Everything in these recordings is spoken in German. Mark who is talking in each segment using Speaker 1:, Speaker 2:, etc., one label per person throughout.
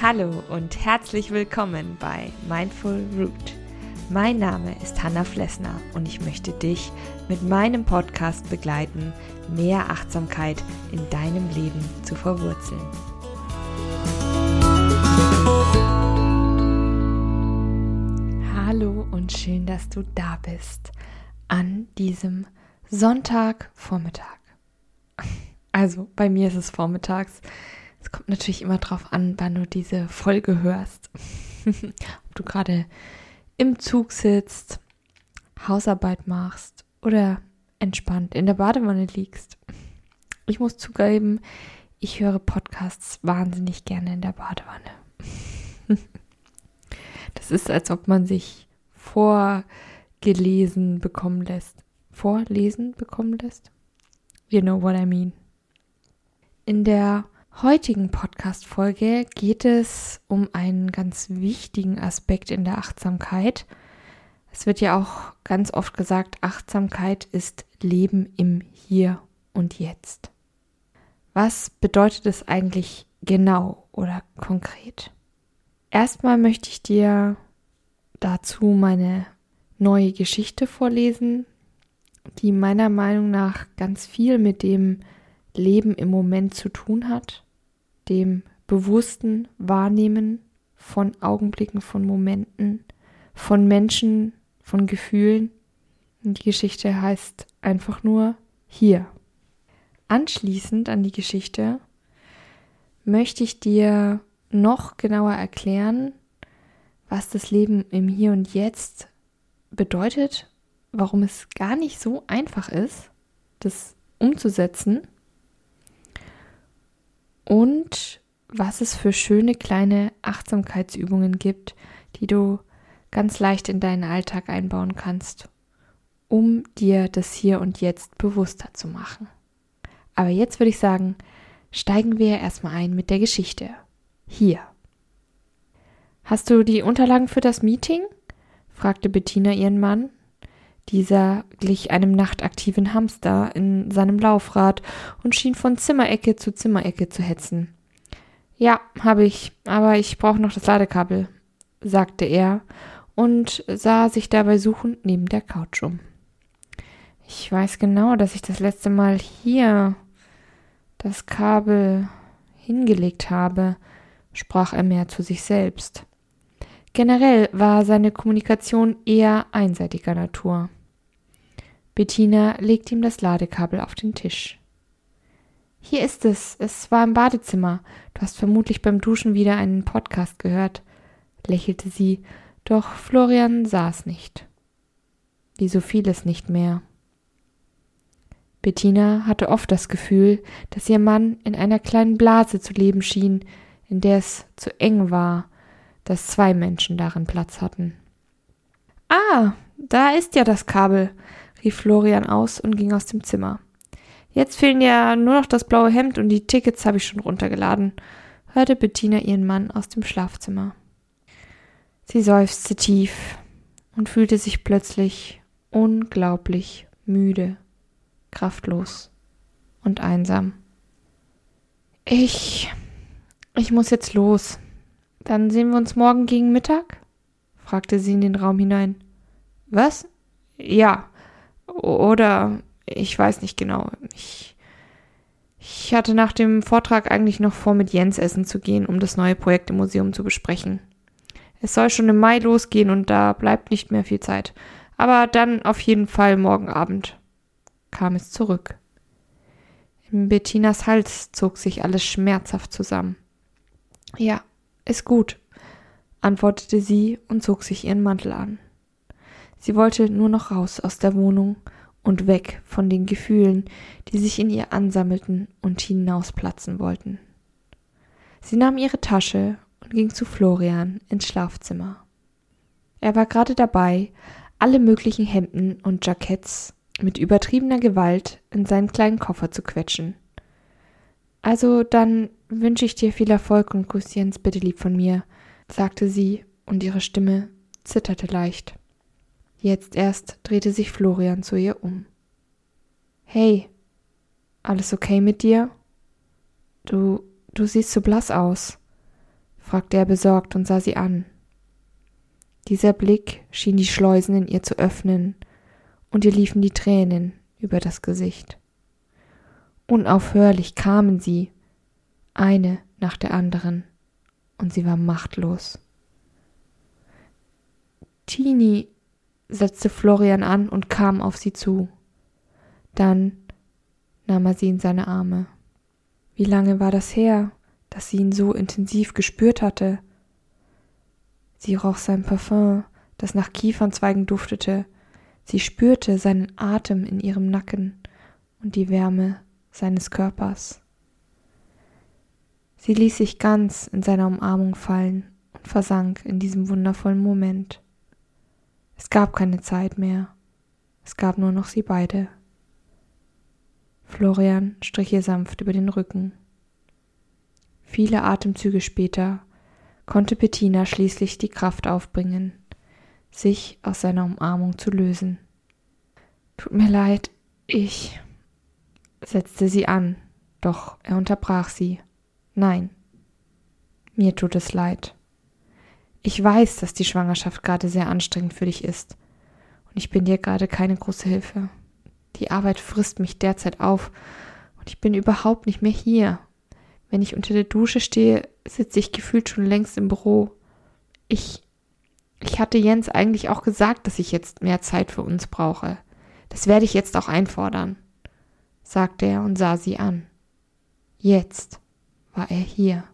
Speaker 1: Hallo und herzlich willkommen bei Mindful Root. Mein Name ist Hanna Flessner und ich möchte dich mit meinem Podcast begleiten, mehr Achtsamkeit in deinem Leben zu verwurzeln. Hallo und schön, dass du da bist an diesem Sonntagvormittag. Also bei mir ist es vormittags. Es kommt natürlich immer drauf an, wann du diese Folge hörst. Ob du gerade im Zug sitzt, Hausarbeit machst oder entspannt in der Badewanne liegst. Ich muss zugeben, ich höre Podcasts wahnsinnig gerne in der Badewanne. Das ist, als ob man sich vorgelesen bekommen lässt. Vorlesen bekommen lässt? You know what I mean. In der heutigen Podcast-Folge geht es um einen ganz wichtigen Aspekt in der Achtsamkeit. Es wird ja auch ganz oft gesagt, Achtsamkeit ist Leben im Hier und Jetzt. Was bedeutet es eigentlich genau oder konkret? Erstmal möchte ich dir dazu meine neue Geschichte vorlesen, die meiner Meinung nach ganz viel mit dem Leben im Moment zu tun hat dem bewussten Wahrnehmen von Augenblicken, von Momenten, von Menschen, von Gefühlen. Und die Geschichte heißt einfach nur hier. Anschließend an die Geschichte möchte ich dir noch genauer erklären, was das Leben im Hier und Jetzt bedeutet, warum es gar nicht so einfach ist, das umzusetzen und was es für schöne kleine Achtsamkeitsübungen gibt, die du ganz leicht in deinen Alltag einbauen kannst, um dir das Hier und Jetzt bewusster zu machen. Aber jetzt würde ich sagen, steigen wir erstmal ein mit der Geschichte. Hier. Hast du die Unterlagen für das Meeting? fragte Bettina ihren Mann, dieser glich einem nachtaktiven Hamster in seinem Laufrad und schien von Zimmerecke zu Zimmerecke zu hetzen. Ja, habe ich, aber ich brauche noch das Ladekabel, sagte er und sah sich dabei suchend neben der Couch um. Ich weiß genau, dass ich das letzte Mal hier das Kabel hingelegt habe, sprach er mehr zu sich selbst. Generell war seine Kommunikation eher einseitiger Natur. Bettina legt ihm das Ladekabel auf den Tisch. Hier ist es. Es war im Badezimmer. Du hast vermutlich beim Duschen wieder einen Podcast gehört, lächelte sie, doch Florian sah es nicht. Wie so vieles nicht mehr. Bettina hatte oft das Gefühl, dass ihr Mann in einer kleinen Blase zu leben schien, in der es zu eng war, dass zwei Menschen darin Platz hatten. Ah, da ist ja das Kabel, rief Florian aus und ging aus dem Zimmer. Jetzt fehlen ja nur noch das blaue Hemd und die Tickets habe ich schon runtergeladen, hörte Bettina ihren Mann aus dem Schlafzimmer. Sie seufzte tief und fühlte sich plötzlich unglaublich müde, kraftlos und einsam. Ich. Ich muss jetzt los. Dann sehen wir uns morgen gegen Mittag? fragte sie in den Raum hinein. Was? Ja, oder ich weiß nicht genau. Ich, ich hatte nach dem Vortrag eigentlich noch vor, mit Jens essen zu gehen, um das neue Projekt im Museum zu besprechen. Es soll schon im Mai losgehen und da bleibt nicht mehr viel Zeit. Aber dann auf jeden Fall morgen Abend kam es zurück. In Bettinas Hals zog sich alles schmerzhaft zusammen. Ja, ist gut, antwortete sie und zog sich ihren Mantel an. Sie wollte nur noch raus aus der Wohnung und weg von den Gefühlen, die sich in ihr ansammelten und hinausplatzen wollten. Sie nahm ihre Tasche und ging zu Florian ins Schlafzimmer. Er war gerade dabei, alle möglichen Hemden und Jacketts mit übertriebener Gewalt in seinen kleinen Koffer zu quetschen. Also dann wünsche ich dir viel Erfolg und grüß Jens bitte lieb von mir, sagte sie, und ihre Stimme zitterte leicht. Jetzt erst drehte sich Florian zu ihr um. Hey, alles okay mit dir? Du, du siehst so blass aus, fragte er besorgt und sah sie an. Dieser Blick schien die Schleusen in ihr zu öffnen, und ihr liefen die Tränen über das Gesicht. Unaufhörlich kamen sie, eine nach der anderen, und sie war machtlos. Tini setzte Florian an und kam auf sie zu. Dann nahm er sie in seine Arme. Wie lange war das her, dass sie ihn so intensiv gespürt hatte? Sie roch sein Parfum, das nach Kiefernzweigen duftete. Sie spürte seinen Atem in ihrem Nacken und die Wärme seines Körpers. Sie ließ sich ganz in seiner Umarmung fallen und versank in diesem wundervollen Moment. Es gab keine Zeit mehr. Es gab nur noch sie beide. Florian strich ihr sanft über den Rücken. Viele Atemzüge später konnte Bettina schließlich die Kraft aufbringen, sich aus seiner Umarmung zu lösen. Tut mir leid, ich setzte sie an, doch er unterbrach sie. Nein, mir tut es leid. Ich weiß, dass die Schwangerschaft gerade sehr anstrengend für dich ist. Und ich bin dir gerade keine große Hilfe. Die Arbeit frisst mich derzeit auf und ich bin überhaupt nicht mehr hier. Wenn ich unter der Dusche stehe, sitze ich gefühlt schon längst im Büro. Ich, ich hatte Jens eigentlich auch gesagt, dass ich jetzt mehr Zeit für uns brauche. Das werde ich jetzt auch einfordern, sagte er und sah sie an. Jetzt war er hier.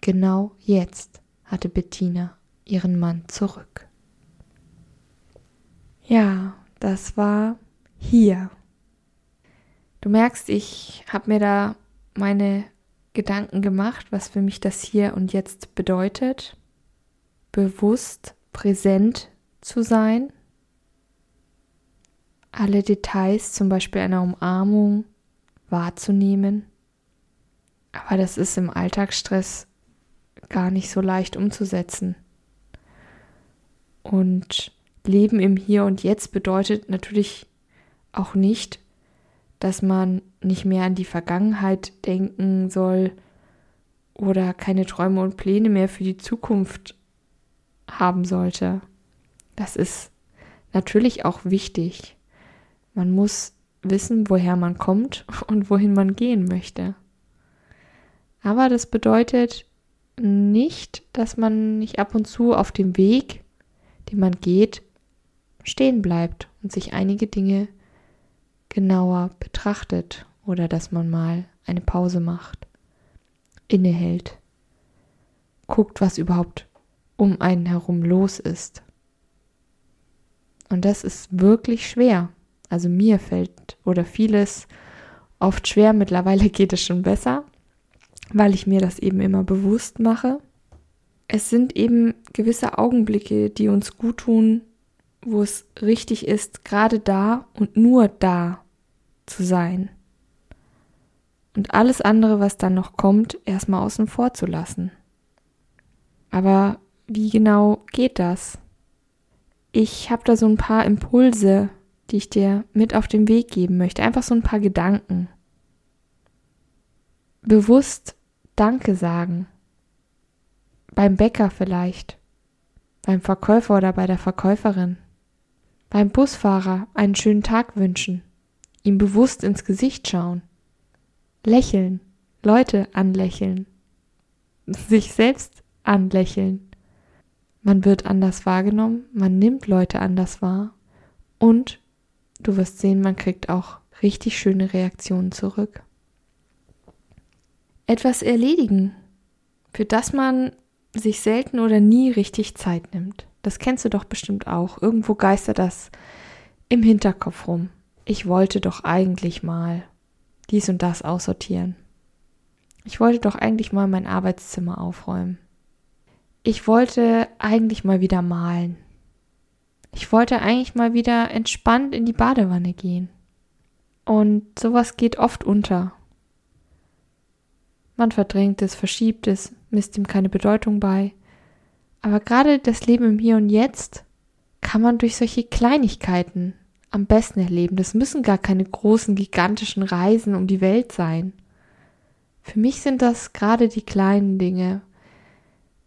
Speaker 1: Genau jetzt hatte Bettina ihren Mann zurück. Ja, das war hier. Du merkst, ich habe mir da meine Gedanken gemacht, was für mich das hier und jetzt bedeutet, bewusst präsent zu sein, alle Details, zum Beispiel einer Umarmung, wahrzunehmen. Aber das ist im Alltagsstress gar nicht so leicht umzusetzen. Und Leben im Hier und Jetzt bedeutet natürlich auch nicht, dass man nicht mehr an die Vergangenheit denken soll oder keine Träume und Pläne mehr für die Zukunft haben sollte. Das ist natürlich auch wichtig. Man muss wissen, woher man kommt und wohin man gehen möchte. Aber das bedeutet nicht, dass man nicht ab und zu auf dem Weg, den man geht, stehen bleibt und sich einige Dinge genauer betrachtet oder dass man mal eine Pause macht, innehält, guckt, was überhaupt um einen herum los ist. Und das ist wirklich schwer. Also mir fällt oder vieles oft schwer, mittlerweile geht es schon besser, weil ich mir das eben immer bewusst mache. Es sind eben gewisse Augenblicke, die uns gut tun, wo es richtig ist, gerade da und nur da zu sein. Und alles andere, was dann noch kommt, erstmal außen vor zu lassen. Aber wie genau geht das? Ich habe da so ein paar Impulse, die ich dir mit auf den Weg geben möchte. Einfach so ein paar Gedanken. Bewusst Danke sagen. Beim Bäcker vielleicht. Beim Verkäufer oder bei der Verkäuferin. Beim Busfahrer einen schönen Tag wünschen. Ihm bewusst ins Gesicht schauen. Lächeln. Leute anlächeln. Sich selbst anlächeln. Man wird anders wahrgenommen, man nimmt Leute anders wahr und du wirst sehen, man kriegt auch richtig schöne Reaktionen zurück etwas erledigen, für das man sich selten oder nie richtig Zeit nimmt. Das kennst du doch bestimmt auch. Irgendwo geistert das im Hinterkopf rum. Ich wollte doch eigentlich mal dies und das aussortieren. Ich wollte doch eigentlich mal mein Arbeitszimmer aufräumen. Ich wollte eigentlich mal wieder malen. Ich wollte eigentlich mal wieder entspannt in die Badewanne gehen. Und sowas geht oft unter. Man verdrängt es, verschiebt es, misst ihm keine Bedeutung bei. Aber gerade das Leben im Hier und Jetzt kann man durch solche Kleinigkeiten am besten erleben. Das müssen gar keine großen, gigantischen Reisen um die Welt sein. Für mich sind das gerade die kleinen Dinge,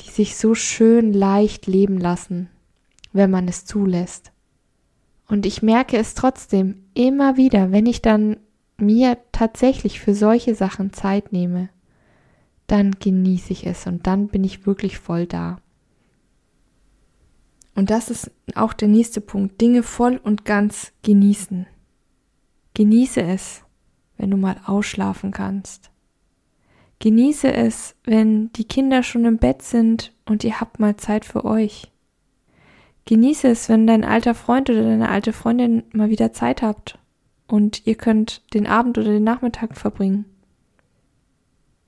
Speaker 1: die sich so schön leicht leben lassen, wenn man es zulässt. Und ich merke es trotzdem immer wieder, wenn ich dann mir tatsächlich für solche Sachen Zeit nehme, dann genieße ich es und dann bin ich wirklich voll da. Und das ist auch der nächste Punkt, Dinge voll und ganz genießen. Genieße es, wenn du mal ausschlafen kannst. Genieße es, wenn die Kinder schon im Bett sind und ihr habt mal Zeit für euch. Genieße es, wenn dein alter Freund oder deine alte Freundin mal wieder Zeit habt und ihr könnt den Abend oder den Nachmittag verbringen.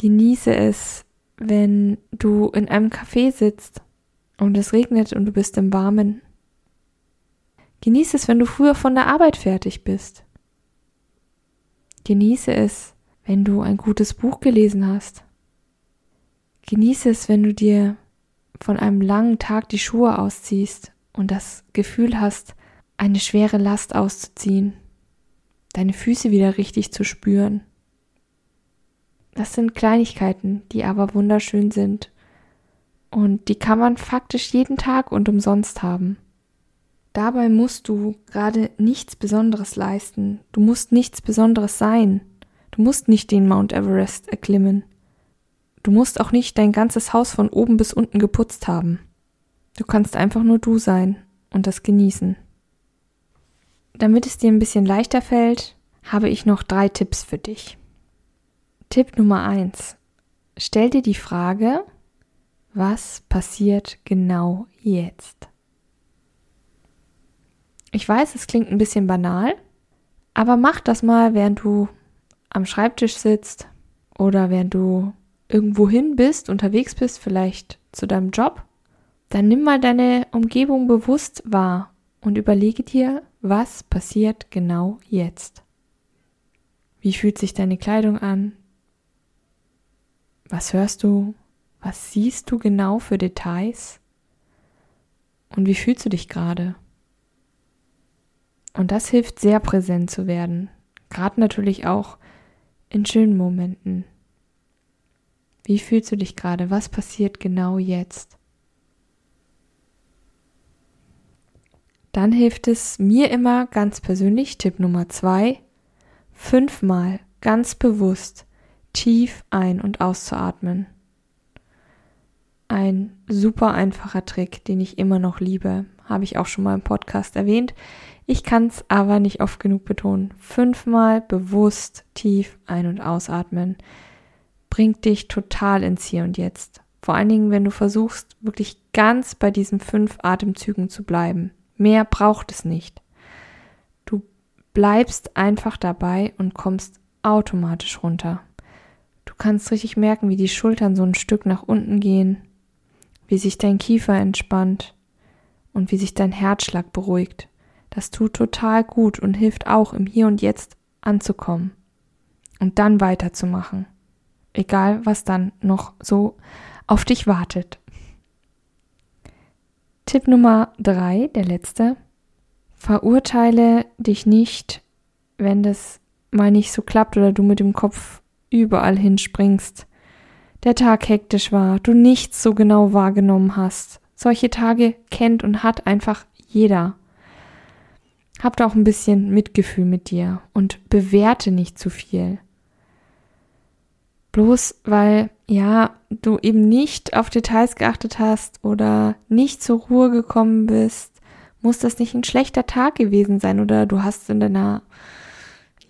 Speaker 1: Genieße es, wenn du in einem Café sitzt und es regnet und du bist im Warmen. Genieße es, wenn du früher von der Arbeit fertig bist. Genieße es, wenn du ein gutes Buch gelesen hast. Genieße es, wenn du dir von einem langen Tag die Schuhe ausziehst und das Gefühl hast, eine schwere Last auszuziehen, deine Füße wieder richtig zu spüren. Das sind Kleinigkeiten, die aber wunderschön sind und die kann man faktisch jeden Tag und umsonst haben. Dabei musst du gerade nichts Besonderes leisten, du musst nichts Besonderes sein, du musst nicht den Mount Everest erklimmen, du musst auch nicht dein ganzes Haus von oben bis unten geputzt haben. Du kannst einfach nur du sein und das genießen. Damit es dir ein bisschen leichter fällt, habe ich noch drei Tipps für dich. Tipp Nummer eins: Stell dir die Frage, was passiert genau jetzt? Ich weiß, es klingt ein bisschen banal, aber mach das mal, während du am Schreibtisch sitzt oder während du irgendwo hin bist, unterwegs bist, vielleicht zu deinem Job dann nimm mal deine Umgebung bewusst wahr und überlege dir, was passiert genau jetzt. Wie fühlt sich deine Kleidung an? Was hörst du? Was siehst du genau für Details? Und wie fühlst du dich gerade? Und das hilft sehr präsent zu werden, gerade natürlich auch in schönen Momenten. Wie fühlst du dich gerade? Was passiert genau jetzt? Dann hilft es mir immer ganz persönlich, Tipp Nummer zwei, fünfmal ganz bewusst tief ein- und auszuatmen. Ein super einfacher Trick, den ich immer noch liebe, habe ich auch schon mal im Podcast erwähnt. Ich kann es aber nicht oft genug betonen. Fünfmal bewusst tief ein- und ausatmen bringt dich total ins Hier und Jetzt. Vor allen Dingen, wenn du versuchst, wirklich ganz bei diesen fünf Atemzügen zu bleiben. Mehr braucht es nicht. Du bleibst einfach dabei und kommst automatisch runter. Du kannst richtig merken, wie die Schultern so ein Stück nach unten gehen, wie sich dein Kiefer entspannt und wie sich dein Herzschlag beruhigt. Das tut total gut und hilft auch im Hier und Jetzt anzukommen und dann weiterzumachen. Egal, was dann noch so auf dich wartet. Tipp Nummer drei, der letzte. Verurteile dich nicht, wenn das mal nicht so klappt oder du mit dem Kopf überall hinspringst. Der Tag hektisch war, du nichts so genau wahrgenommen hast. Solche Tage kennt und hat einfach jeder. Hab auch ein bisschen Mitgefühl mit dir und bewerte nicht zu viel. Bloß weil, ja, du eben nicht auf Details geachtet hast oder nicht zur Ruhe gekommen bist, muss das nicht ein schlechter Tag gewesen sein oder du hast in deiner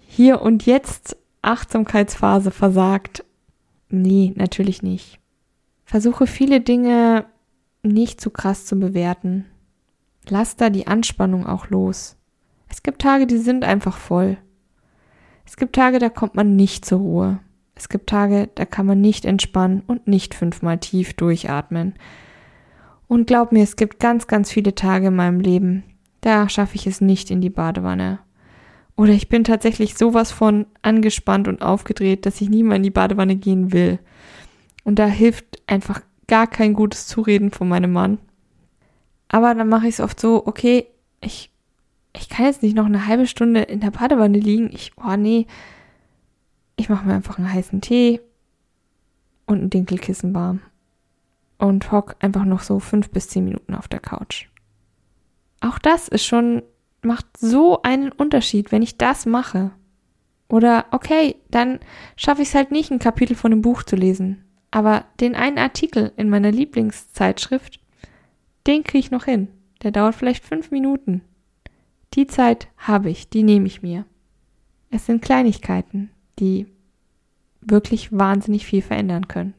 Speaker 1: Hier und Jetzt Achtsamkeitsphase versagt. Nee, natürlich nicht. Versuche viele Dinge nicht zu krass zu bewerten. Lass da die Anspannung auch los. Es gibt Tage, die sind einfach voll. Es gibt Tage, da kommt man nicht zur Ruhe. Es gibt Tage, da kann man nicht entspannen und nicht fünfmal tief durchatmen. Und glaub mir, es gibt ganz, ganz viele Tage in meinem Leben, da schaffe ich es nicht in die Badewanne. Oder ich bin tatsächlich sowas von angespannt und aufgedreht, dass ich nie mal in die Badewanne gehen will. Und da hilft einfach gar kein gutes Zureden von meinem Mann. Aber dann mache ich es oft so, okay, ich ich kann jetzt nicht noch eine halbe Stunde in der Badewanne liegen. Ich, oh nee, ich mache mir einfach einen heißen Tee und ein Dinkelkissen warm und hock einfach noch so fünf bis zehn Minuten auf der Couch. Auch das ist schon, macht so einen Unterschied, wenn ich das mache. Oder okay, dann schaffe ich es halt nicht, ein Kapitel von einem Buch zu lesen. Aber den einen Artikel in meiner Lieblingszeitschrift, den kriege ich noch hin. Der dauert vielleicht fünf Minuten. Die Zeit habe ich, die nehme ich mir. Es sind Kleinigkeiten, die wirklich wahnsinnig viel verändern können.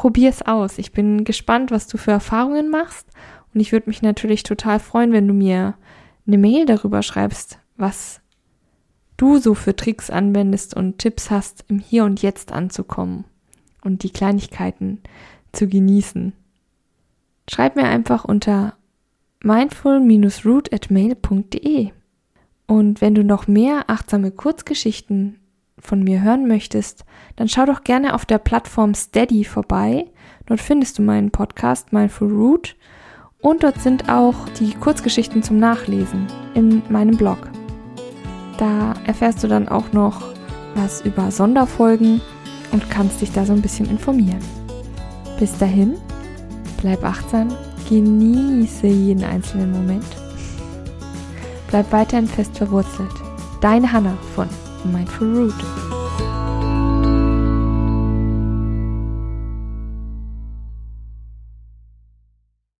Speaker 1: Probier's aus. Ich bin gespannt, was du für Erfahrungen machst und ich würde mich natürlich total freuen, wenn du mir eine Mail darüber schreibst, was du so für Tricks anwendest und Tipps hast, im Hier und Jetzt anzukommen und die Kleinigkeiten zu genießen. Schreib mir einfach unter mindful-root at mail.de. Und wenn du noch mehr achtsame Kurzgeschichten von mir hören möchtest, dann schau doch gerne auf der Plattform Steady vorbei. Dort findest du meinen Podcast Mindful Root und dort sind auch die Kurzgeschichten zum Nachlesen in meinem Blog. Da erfährst du dann auch noch was über Sonderfolgen und kannst dich da so ein bisschen informieren. Bis dahin, bleib achtsam, genieße jeden einzelnen Moment. Bleib weiterhin fest verwurzelt. Deine Hanna von Mindful Root.